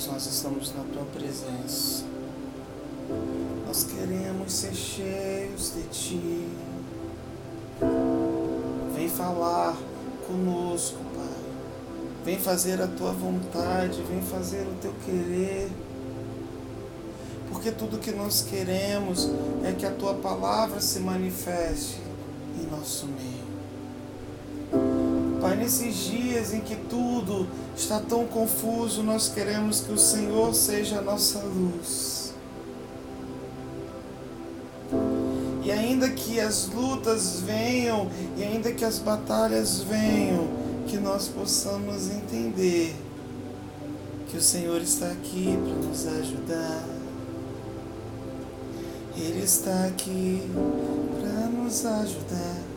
Deus, nós estamos na tua presença. Nós queremos ser cheios de ti. Vem falar conosco, Pai. Vem fazer a tua vontade, vem fazer o teu querer. Porque tudo que nós queremos é que a tua palavra se manifeste em nosso meio. Nesses dias em que tudo está tão confuso, nós queremos que o Senhor seja a nossa luz. E ainda que as lutas venham, e ainda que as batalhas venham, que nós possamos entender que o Senhor está aqui para nos ajudar. Ele está aqui para nos ajudar.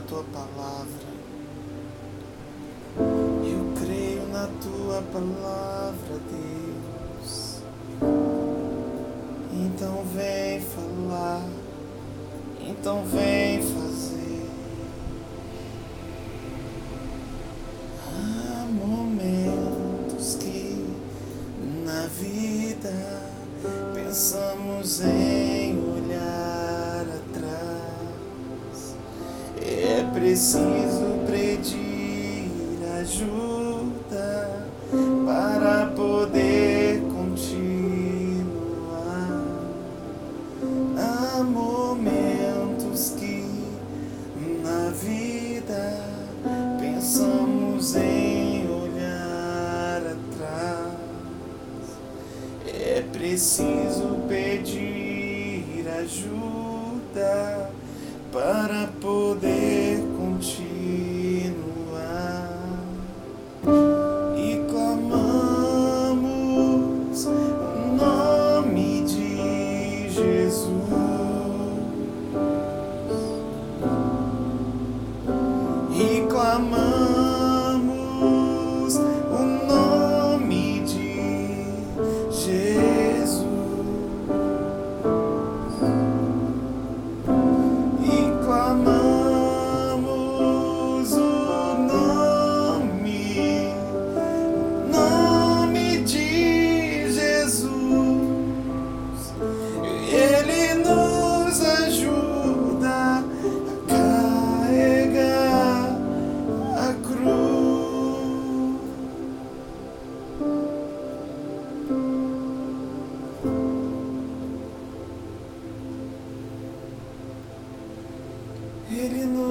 Na Tua palavra. Eu creio na Tua palavra, Deus. Então vem falar. Então vem pensamos em olhar atrás. É preciso pedir ajuda para poder continuar. Ele nos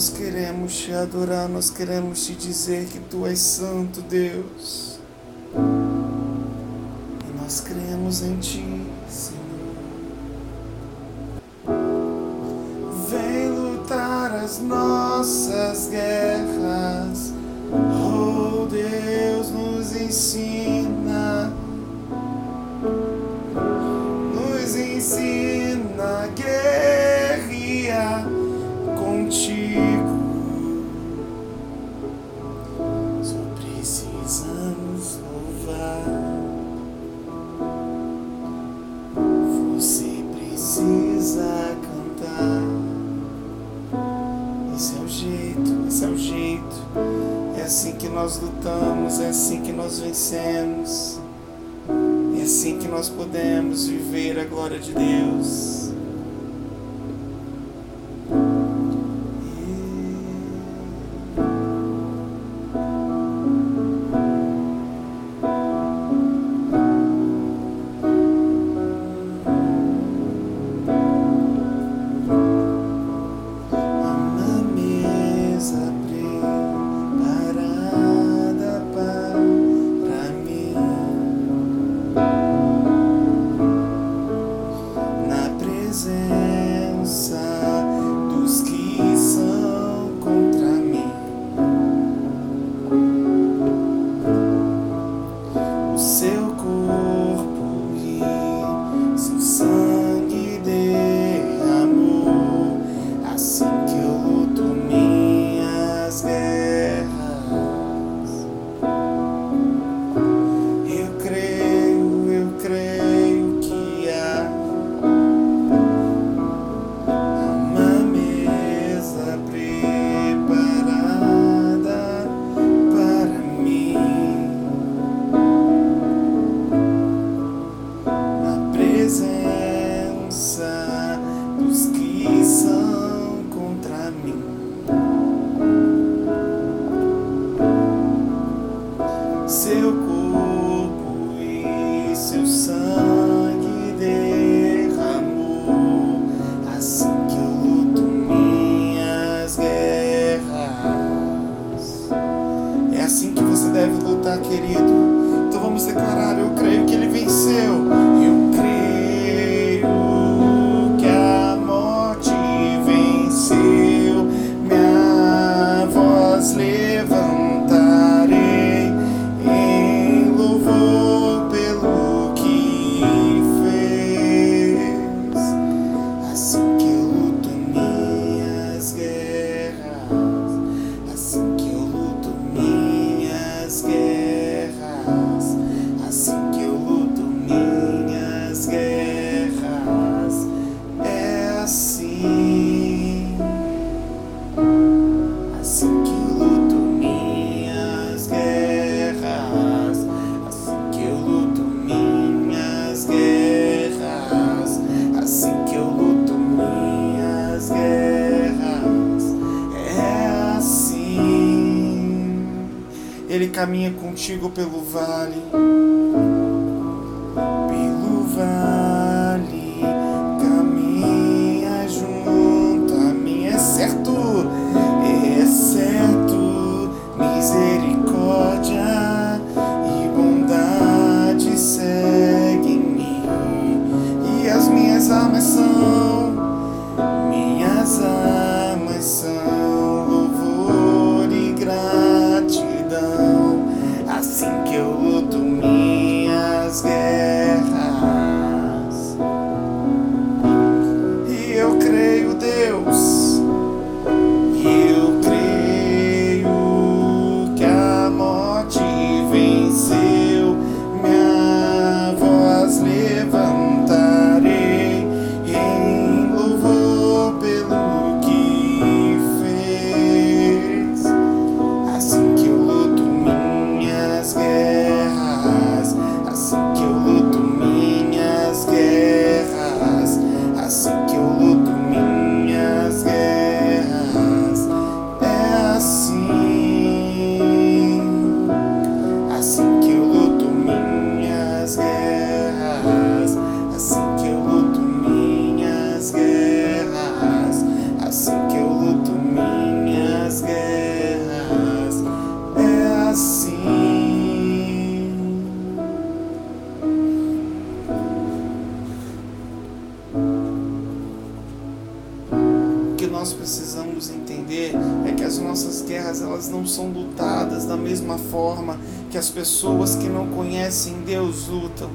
nós queremos te adorar, nós queremos te dizer que tu és Santo Deus. E nós cremos em ti, precisa cantar. Esse é o jeito, esse é o jeito. É assim que nós lutamos, é assim que nós vencemos. É assim que nós podemos viver a glória de Deus. Contigo pelo vale, pelo vale, caminha junto a mim, é certo, é certo, misericórdia e bondade seguem-me, e as minhas armas são, minhas armas que as pessoas que não conhecem Deus lutam.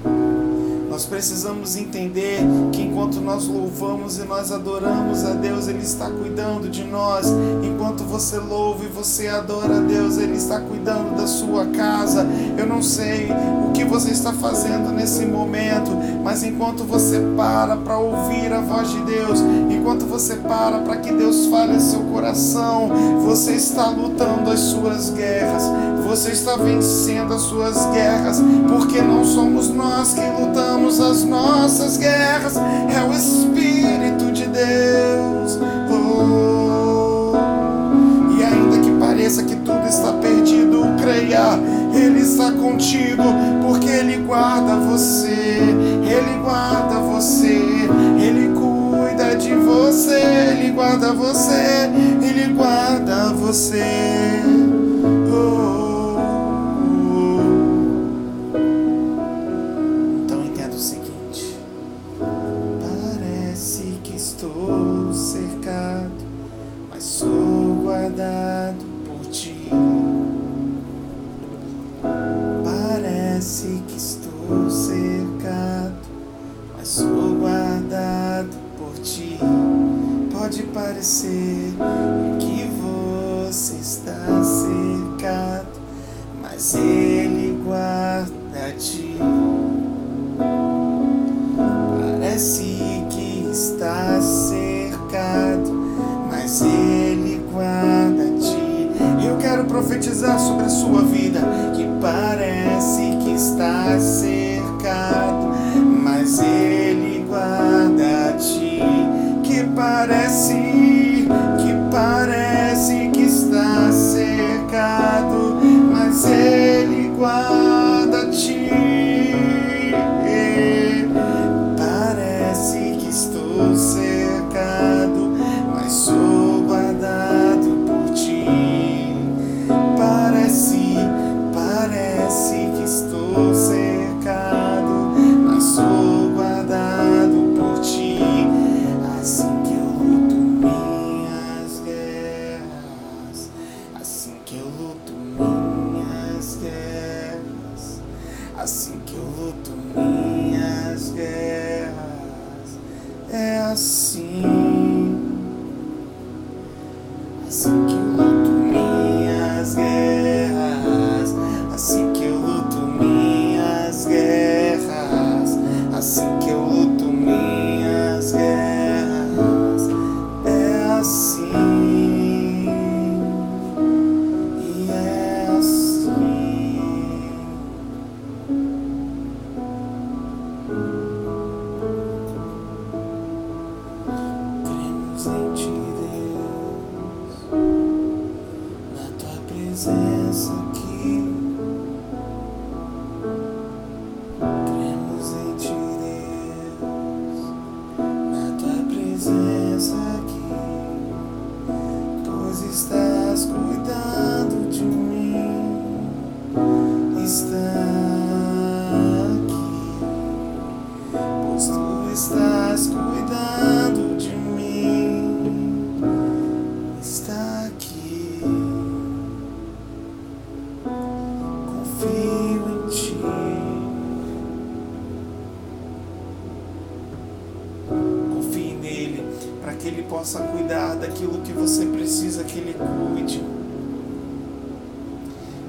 Nós precisamos entender que enquanto nós louvamos e nós adoramos a Deus, Ele está cuidando de nós. Enquanto você louva e você adora a Deus, Ele está cuidando da sua casa. Eu não sei o que você está fazendo nesse momento, mas enquanto você para para ouvir a voz de Deus, enquanto você para para que Deus fale seu coração, você está lutando as suas guerras, você está vencendo as suas guerras, porque não somos nós que lutamos as nossas guerras, é o Espírito de Deus. Oh. E ainda que pareça que tudo está perdido, creia, Ele está contigo, porque Ele guarda você, Ele guarda você, Ele cuida de você, Ele guarda você, Ele guarda você. Oh.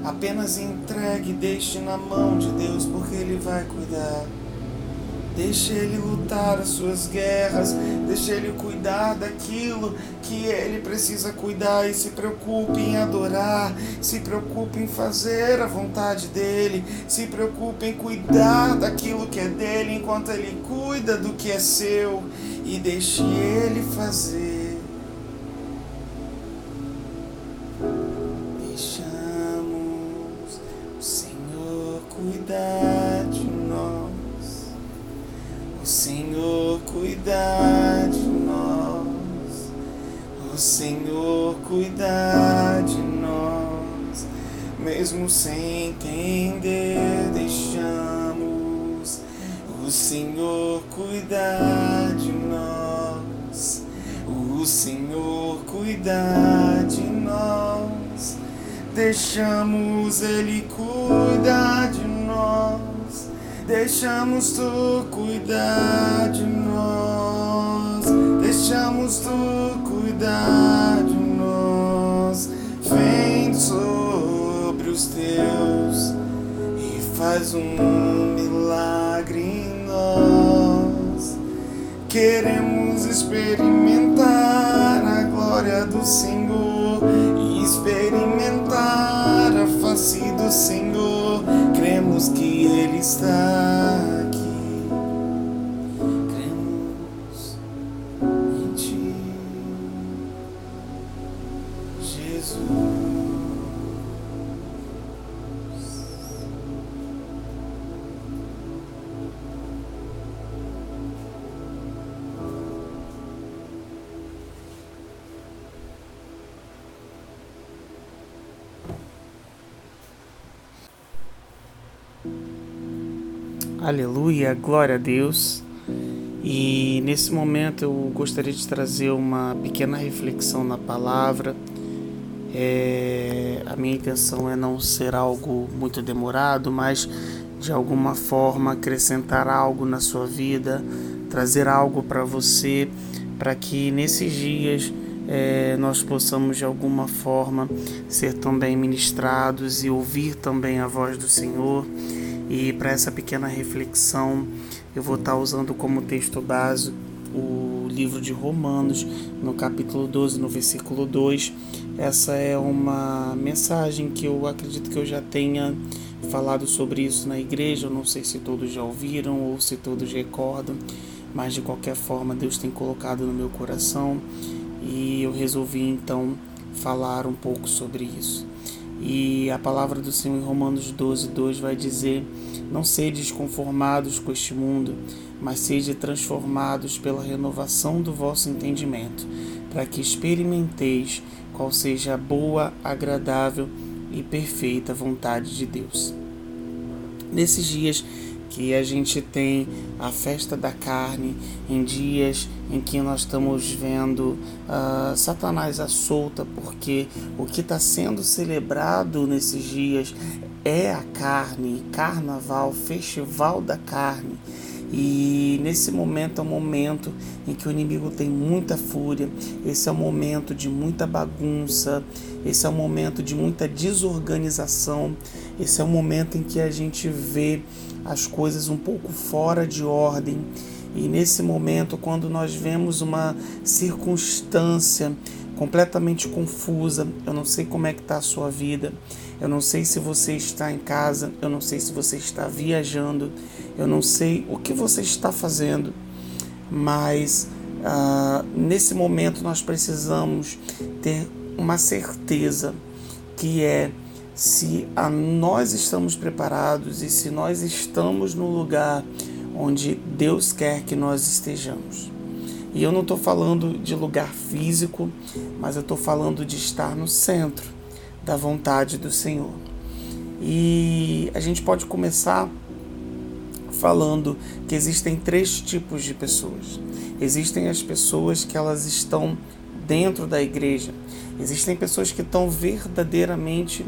Apenas entregue deixe na mão de Deus, porque ele vai cuidar. Deixe ele lutar as suas guerras, deixe ele cuidar daquilo que ele precisa cuidar e se preocupe em adorar, se preocupe em fazer a vontade dele, se preocupe em cuidar daquilo que é dele enquanto ele cuida do que é seu e deixe ele fazer. Ele cuidar de nós. Deixamos tu cuidar de nós, deixamos tu cuidar de nós. Vem sobre os teus e faz um milagre em nós. Queremos experimentar a glória do Senhor e experimentar a face do Senhor. Cremos que Ele está aqui. Aleluia, glória a Deus. E nesse momento eu gostaria de trazer uma pequena reflexão na palavra. É, a minha intenção é não ser algo muito demorado, mas de alguma forma acrescentar algo na sua vida, trazer algo para você, para que nesses dias é, nós possamos de alguma forma ser também ministrados e ouvir também a voz do Senhor. E para essa pequena reflexão, eu vou estar usando como texto base o livro de Romanos, no capítulo 12, no versículo 2. Essa é uma mensagem que eu acredito que eu já tenha falado sobre isso na igreja. Eu não sei se todos já ouviram ou se todos recordam, mas de qualquer forma, Deus tem colocado no meu coração e eu resolvi então falar um pouco sobre isso. E a palavra do Senhor em Romanos 12, 2 vai dizer: Não sedes conformados com este mundo, mas sede transformados pela renovação do vosso entendimento, para que experimenteis qual seja a boa, agradável e perfeita vontade de Deus. Nesses dias que a gente tem a festa da carne, em dias em que nós estamos vendo uh, Satanás à solta, porque o que está sendo celebrado nesses dias é a carne, carnaval, festival da carne. E nesse momento é um momento em que o inimigo tem muita fúria, esse é um momento de muita bagunça, esse é um momento de muita desorganização, esse é um momento em que a gente vê as coisas um pouco fora de ordem. E nesse momento, quando nós vemos uma circunstância completamente confusa, eu não sei como é que está a sua vida, eu não sei se você está em casa, eu não sei se você está viajando, eu não sei o que você está fazendo, mas uh, nesse momento nós precisamos ter uma certeza que é se a nós estamos preparados e se nós estamos no lugar onde Deus quer que nós estejamos. E eu não estou falando de lugar físico, mas eu estou falando de estar no centro da vontade do Senhor. E a gente pode começar falando que existem três tipos de pessoas. Existem as pessoas que elas estão dentro da igreja. Existem pessoas que estão verdadeiramente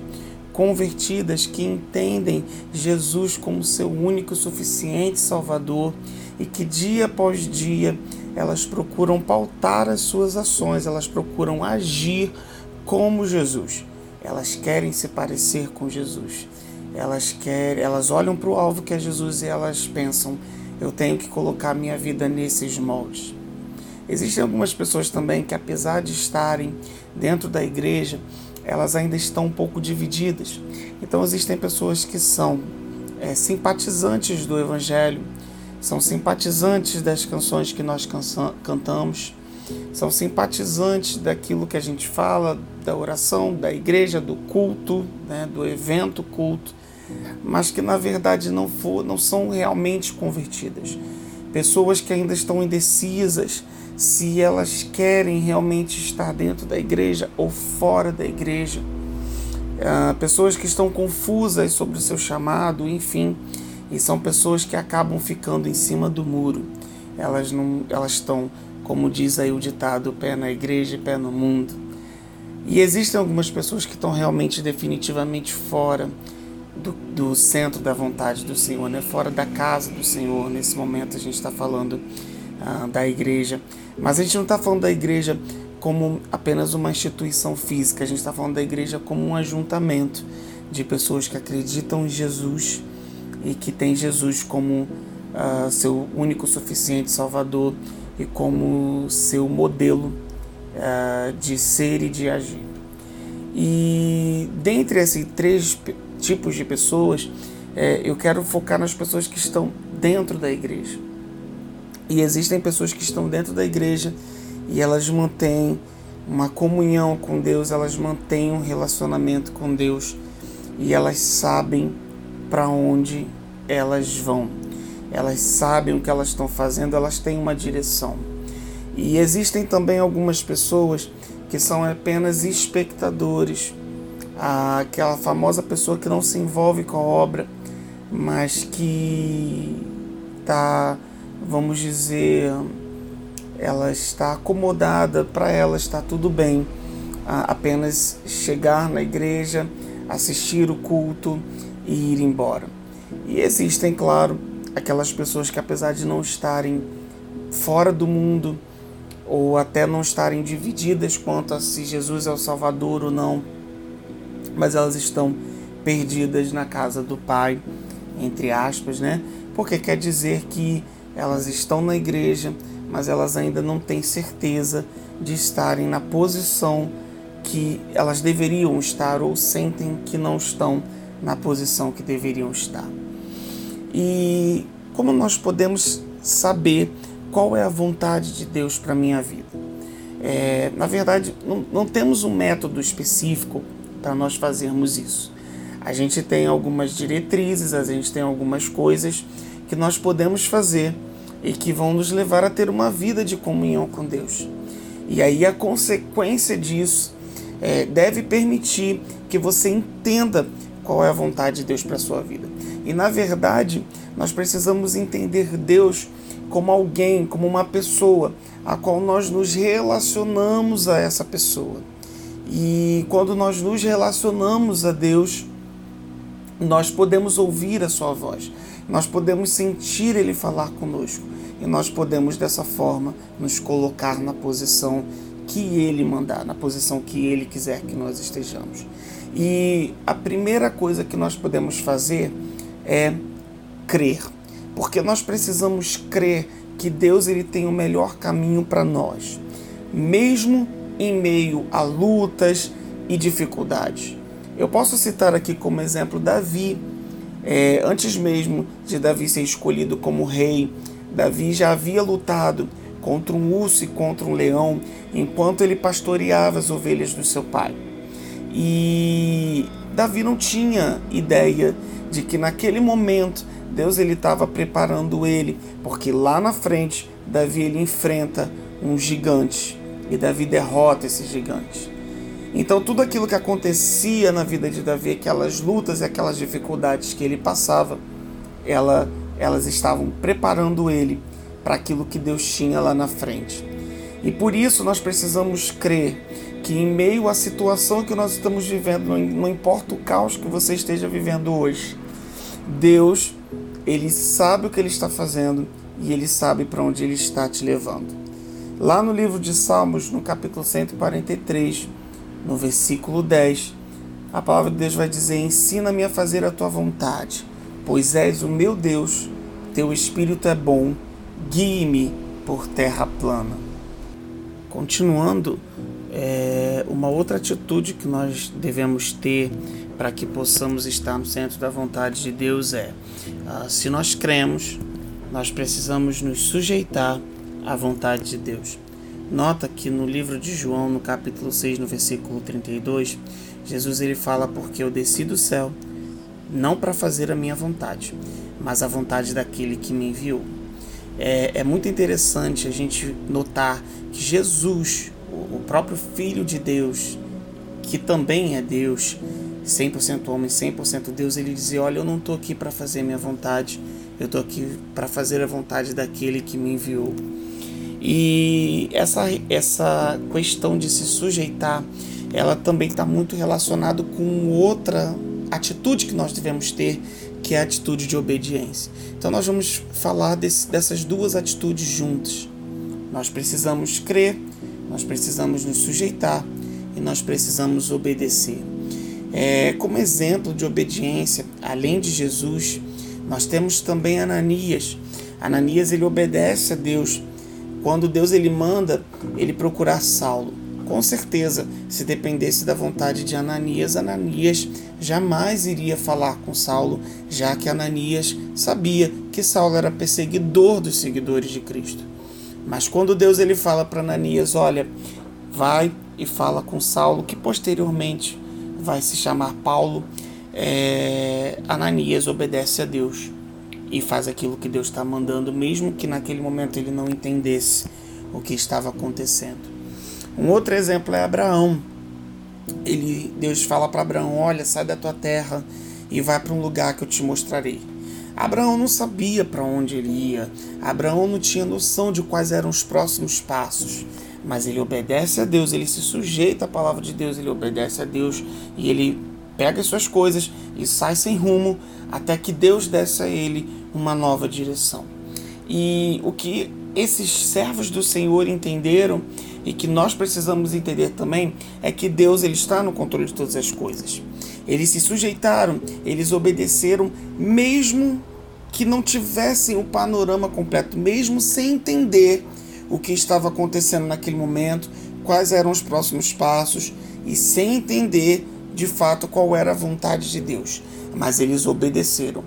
convertidas que entendem Jesus como seu único suficiente Salvador e que dia após dia elas procuram pautar as suas ações, elas procuram agir como Jesus. Elas querem se parecer com Jesus. Elas querem, elas olham para o alvo que é Jesus e elas pensam: eu tenho que colocar minha vida nesses moldes. Existem algumas pessoas também que, apesar de estarem dentro da igreja, elas ainda estão um pouco divididas. Então existem pessoas que são é, simpatizantes do Evangelho, são simpatizantes das canções que nós cantamos, são simpatizantes daquilo que a gente fala, da oração, da igreja, do culto, né, do evento culto, mas que na verdade não, for, não são realmente convertidas. Pessoas que ainda estão indecisas se elas querem realmente estar dentro da igreja ou fora da igreja. Uh, pessoas que estão confusas sobre o seu chamado, enfim, e são pessoas que acabam ficando em cima do muro. Elas não, elas estão, como diz aí o ditado, pé na igreja e pé no mundo. E existem algumas pessoas que estão realmente definitivamente fora do, do, centro da vontade do Senhor, né? fora da casa do Senhor. Nesse momento a gente está falando ah, da igreja, mas a gente não está falando da igreja como apenas uma instituição física, a gente está falando da igreja como um ajuntamento de pessoas que acreditam em Jesus e que tem Jesus como uh, seu único suficiente Salvador e como seu modelo uh, de ser e de agir. E dentre esses três tipos de pessoas, é, eu quero focar nas pessoas que estão dentro da igreja. E existem pessoas que estão dentro da igreja e elas mantêm uma comunhão com Deus, elas mantêm um relacionamento com Deus e elas sabem para onde elas vão. Elas sabem o que elas estão fazendo, elas têm uma direção. E existem também algumas pessoas que são apenas espectadores, aquela famosa pessoa que não se envolve com a obra, mas que está, vamos dizer, ela está acomodada, para ela está tudo bem, apenas chegar na igreja, assistir o culto e ir embora. E existem, claro, aquelas pessoas que, apesar de não estarem fora do mundo, ou até não estarem divididas quanto a se Jesus é o Salvador ou não, mas elas estão perdidas na casa do Pai, entre aspas, né? Porque quer dizer que elas estão na igreja, mas elas ainda não têm certeza de estarem na posição que elas deveriam estar ou sentem que não estão na posição que deveriam estar. E como nós podemos saber qual é a vontade de Deus para minha vida? É, na verdade, não, não temos um método específico para nós fazermos isso. A gente tem algumas diretrizes, a gente tem algumas coisas que nós podemos fazer e que vão nos levar a ter uma vida de comunhão com Deus. E aí a consequência disso é, deve permitir que você entenda qual é a vontade de Deus para sua vida. E na verdade, nós precisamos entender Deus como alguém, como uma pessoa, a qual nós nos relacionamos a essa pessoa. E quando nós nos relacionamos a Deus, nós podemos ouvir a sua voz, nós podemos sentir ele falar conosco e nós podemos dessa forma nos colocar na posição que ele mandar, na posição que ele quiser que nós estejamos. E a primeira coisa que nós podemos fazer é crer, porque nós precisamos crer que Deus ele tem o melhor caminho para nós, mesmo em meio a lutas e dificuldades. Eu posso citar aqui como exemplo Davi. É, antes mesmo de Davi ser escolhido como rei, Davi já havia lutado contra um urso e contra um leão enquanto ele pastoreava as ovelhas do seu pai. E Davi não tinha ideia de que naquele momento Deus ele estava preparando ele, porque lá na frente Davi ele enfrenta um gigante e Davi derrota esse gigante. Então tudo aquilo que acontecia na vida de Davi, aquelas lutas e aquelas dificuldades que ele passava, ela, elas estavam preparando ele para aquilo que Deus tinha lá na frente. E por isso nós precisamos crer que em meio à situação que nós estamos vivendo, não importa o caos que você esteja vivendo hoje, Deus, ele sabe o que ele está fazendo e ele sabe para onde ele está te levando. Lá no livro de Salmos, no capítulo 143, no versículo 10, a palavra de Deus vai dizer: Ensina-me a fazer a tua vontade, pois és o meu Deus, teu espírito é bom, guie-me por terra plana. Continuando, é, uma outra atitude que nós devemos ter para que possamos estar no centro da vontade de Deus é: uh, se nós cremos, nós precisamos nos sujeitar à vontade de Deus. Nota que no livro de João, no capítulo 6, no versículo 32, Jesus ele fala: Porque eu desci do céu, não para fazer a minha vontade, mas a vontade daquele que me enviou. É, é muito interessante a gente notar que Jesus, o próprio Filho de Deus, que também é Deus, 100% homem, 100% Deus, ele dizia: Olha, eu não estou aqui para fazer minha vontade, eu estou aqui para fazer a vontade daquele que me enviou. E essa, essa questão de se sujeitar, ela também está muito relacionado com outra atitude que nós devemos ter, que é a atitude de obediência. Então nós vamos falar desse, dessas duas atitudes juntas. Nós precisamos crer, nós precisamos nos sujeitar e nós precisamos obedecer. É, como exemplo de obediência, além de Jesus, nós temos também Ananias. Ananias ele obedece a Deus. Quando Deus ele manda ele procurar Saulo. Com certeza, se dependesse da vontade de Ananias, Ananias jamais iria falar com Saulo, já que Ananias sabia que Saulo era perseguidor dos seguidores de Cristo. Mas quando Deus ele fala para Ananias, olha, vai e fala com Saulo, que posteriormente vai se chamar Paulo, é, Ananias obedece a Deus e faz aquilo que Deus está mandando, mesmo que naquele momento ele não entendesse o que estava acontecendo. Um outro exemplo é Abraão. Ele, Deus fala para Abraão: Olha, sai da tua terra e vai para um lugar que eu te mostrarei. Abraão não sabia para onde ele ia. Abraão não tinha noção de quais eram os próximos passos. Mas ele obedece a Deus, ele se sujeita à palavra de Deus, ele obedece a Deus e ele pega as suas coisas e sai sem rumo até que Deus desse a ele uma nova direção. E o que esses servos do Senhor entenderam e que nós precisamos entender também é que Deus ele está no controle de todas as coisas. Eles se sujeitaram, eles obedeceram, mesmo que não tivessem o panorama completo, mesmo sem entender o que estava acontecendo naquele momento, quais eram os próximos passos e sem entender de fato qual era a vontade de Deus. Mas eles obedeceram.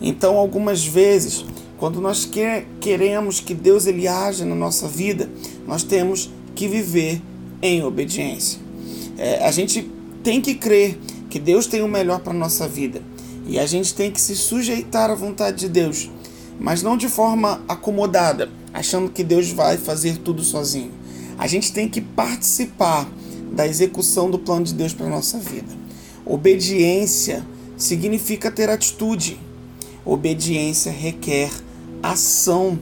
Então, algumas vezes, quando nós queremos que Deus ele age na nossa vida, nós temos que viver em obediência. É, a gente tem que crer que Deus tem o melhor para nossa vida e a gente tem que se sujeitar à vontade de Deus, mas não de forma acomodada, achando que Deus vai fazer tudo sozinho. A gente tem que participar da execução do plano de Deus para a nossa vida. Obediência significa ter atitude. Obediência requer ação.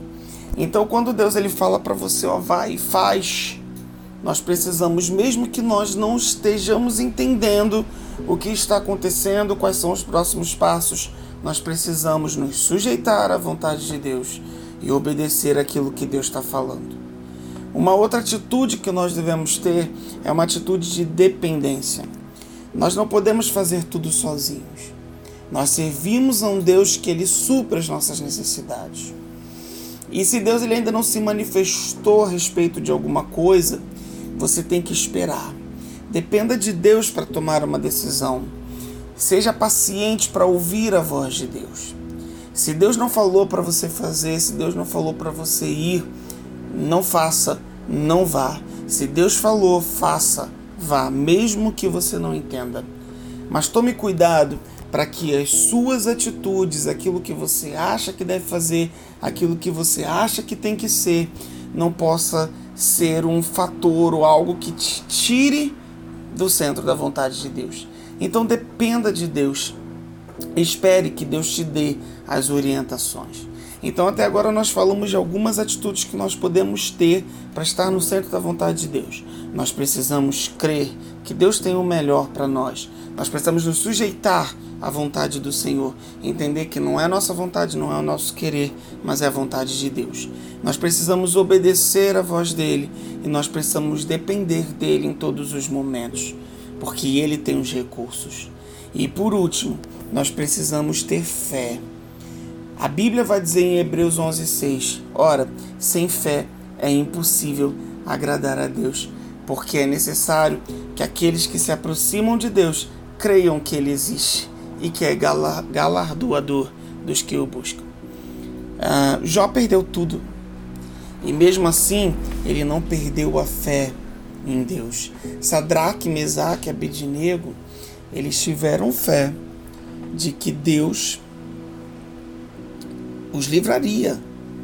Então, quando Deus ele fala para você, ó, vai e faz, nós precisamos, mesmo que nós não estejamos entendendo o que está acontecendo, quais são os próximos passos, nós precisamos nos sujeitar à vontade de Deus e obedecer aquilo que Deus está falando. Uma outra atitude que nós devemos ter é uma atitude de dependência. Nós não podemos fazer tudo sozinhos. Nós servimos a um Deus que ele supra as nossas necessidades. E se Deus ele ainda não se manifestou a respeito de alguma coisa, você tem que esperar. Dependa de Deus para tomar uma decisão. Seja paciente para ouvir a voz de Deus. Se Deus não falou para você fazer, se Deus não falou para você ir, não faça, não vá. Se Deus falou, faça, vá, mesmo que você não entenda. Mas tome cuidado para que as suas atitudes, aquilo que você acha que deve fazer, aquilo que você acha que tem que ser, não possa ser um fator ou algo que te tire do centro da vontade de Deus. Então dependa de Deus. Espere que Deus te dê as orientações. Então, até agora, nós falamos de algumas atitudes que nós podemos ter para estar no centro da vontade de Deus. Nós precisamos crer que Deus tem o melhor para nós. Nós precisamos nos sujeitar à vontade do Senhor, entender que não é a nossa vontade, não é o nosso querer, mas é a vontade de Deus. Nós precisamos obedecer à voz dele e nós precisamos depender dele em todos os momentos, porque ele tem os recursos. E por último, nós precisamos ter fé. A Bíblia vai dizer em Hebreus 11:6, ora, sem fé é impossível agradar a Deus, porque é necessário que aqueles que se aproximam de Deus creiam que ele existe e que é galardoador dos que o buscam. Uh, Jó perdeu tudo e mesmo assim ele não perdeu a fé em Deus. Sadraque, Mesaque e Abednego, eles tiveram fé de que Deus os livraria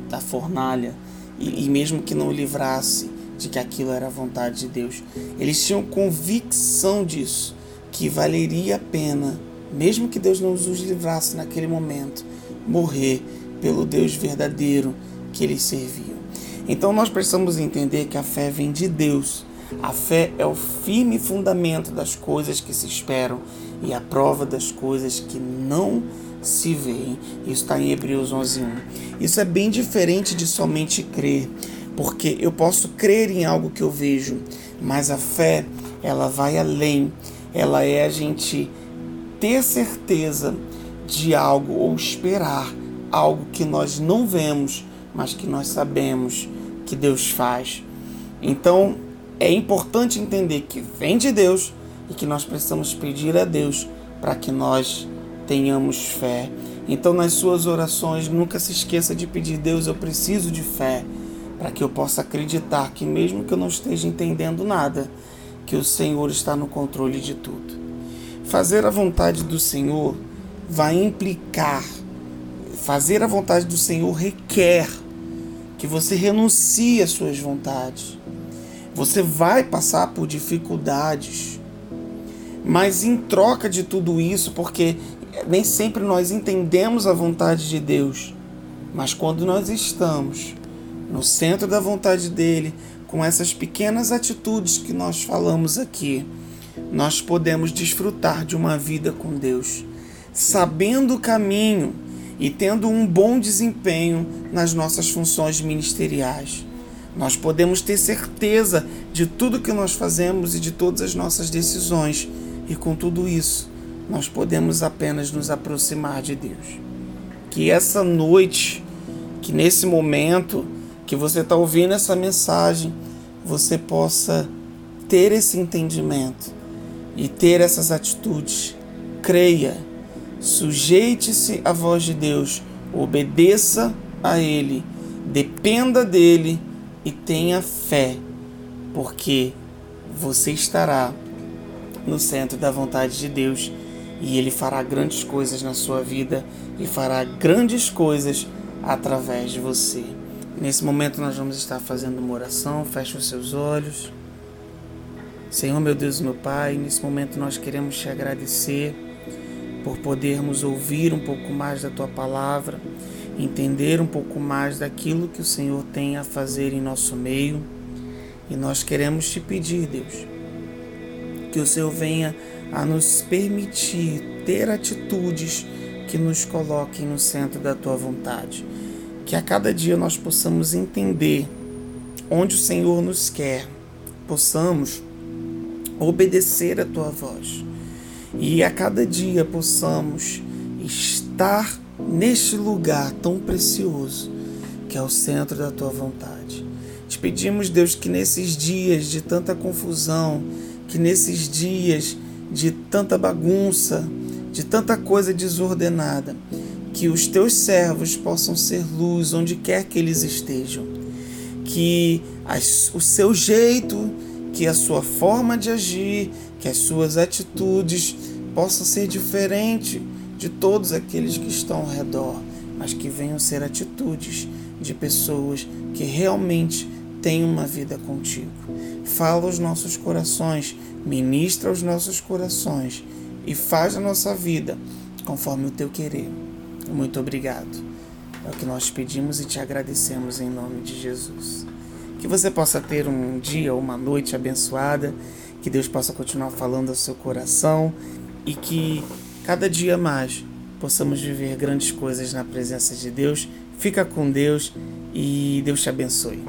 da fornalha e, e mesmo que não livrasse de que aquilo era a vontade de Deus, eles tinham convicção disso, que valeria a pena, mesmo que Deus não os livrasse naquele momento, morrer pelo Deus verdadeiro que eles serviam. Então nós precisamos entender que a fé vem de Deus. A fé é o firme fundamento das coisas que se esperam e a prova das coisas que não se veem. Isso está em Hebreus 11:1. Isso é bem diferente de somente crer, porque eu posso crer em algo que eu vejo, mas a fé, ela vai além. Ela é a gente ter certeza de algo ou esperar algo que nós não vemos, mas que nós sabemos que Deus faz. Então, é importante entender que vem de Deus e que nós precisamos pedir a Deus para que nós tenhamos fé. Então, nas suas orações, nunca se esqueça de pedir: Deus, eu preciso de fé, para que eu possa acreditar que, mesmo que eu não esteja entendendo nada, que o Senhor está no controle de tudo. Fazer a vontade do Senhor vai implicar, fazer a vontade do Senhor requer que você renuncie às suas vontades. Você vai passar por dificuldades, mas em troca de tudo isso, porque nem sempre nós entendemos a vontade de Deus, mas quando nós estamos no centro da vontade dele, com essas pequenas atitudes que nós falamos aqui, nós podemos desfrutar de uma vida com Deus, sabendo o caminho e tendo um bom desempenho nas nossas funções ministeriais. Nós podemos ter certeza de tudo que nós fazemos e de todas as nossas decisões, e com tudo isso, nós podemos apenas nos aproximar de Deus. Que essa noite, que nesse momento que você está ouvindo essa mensagem, você possa ter esse entendimento e ter essas atitudes. Creia, sujeite-se à voz de Deus, obedeça a Ele, dependa dele e tenha fé, porque você estará no centro da vontade de Deus e Ele fará grandes coisas na sua vida e fará grandes coisas através de você. Nesse momento nós vamos estar fazendo uma oração, feche os seus olhos. Senhor, meu Deus, meu Pai, nesse momento nós queremos te agradecer por podermos ouvir um pouco mais da tua palavra, entender um pouco mais daquilo que o Senhor tem a fazer em nosso meio. E nós queremos te pedir, Deus, que o Senhor venha a nos permitir ter atitudes que nos coloquem no centro da tua vontade. Que a cada dia nós possamos entender onde o Senhor nos quer, possamos obedecer a tua voz. E a cada dia possamos estar neste lugar tão precioso que é o centro da tua vontade. Te pedimos, Deus, que nesses dias de tanta confusão, que nesses dias de tanta bagunça, de tanta coisa desordenada, que os teus servos possam ser luz onde quer que eles estejam. Que as, o seu jeito que a sua forma de agir, que as suas atitudes possam ser diferentes de todos aqueles que estão ao redor, mas que venham ser atitudes de pessoas que realmente têm uma vida contigo. Fala aos nossos corações, ministra aos nossos corações e faz a nossa vida conforme o teu querer. Muito obrigado. É o que nós pedimos e te agradecemos em nome de Jesus. Que você possa ter um dia ou uma noite abençoada, que Deus possa continuar falando ao seu coração e que cada dia mais possamos viver grandes coisas na presença de Deus. Fica com Deus e Deus te abençoe.